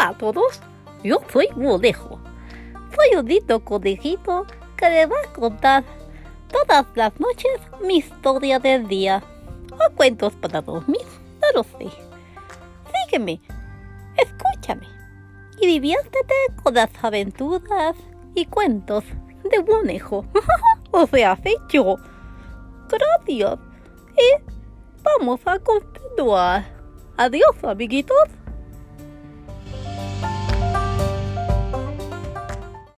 Hola a todos, yo soy Bolejo. Soy un lindo conejito que le va a contar todas las noches mi historia del día. O cuentos para dormir, no lo sé. Sígueme, escúchame y diviértete con las aventuras y cuentos de Bonejo. o sea, soy yo. Gracias. Y vamos a continuar. Adiós, amiguitos.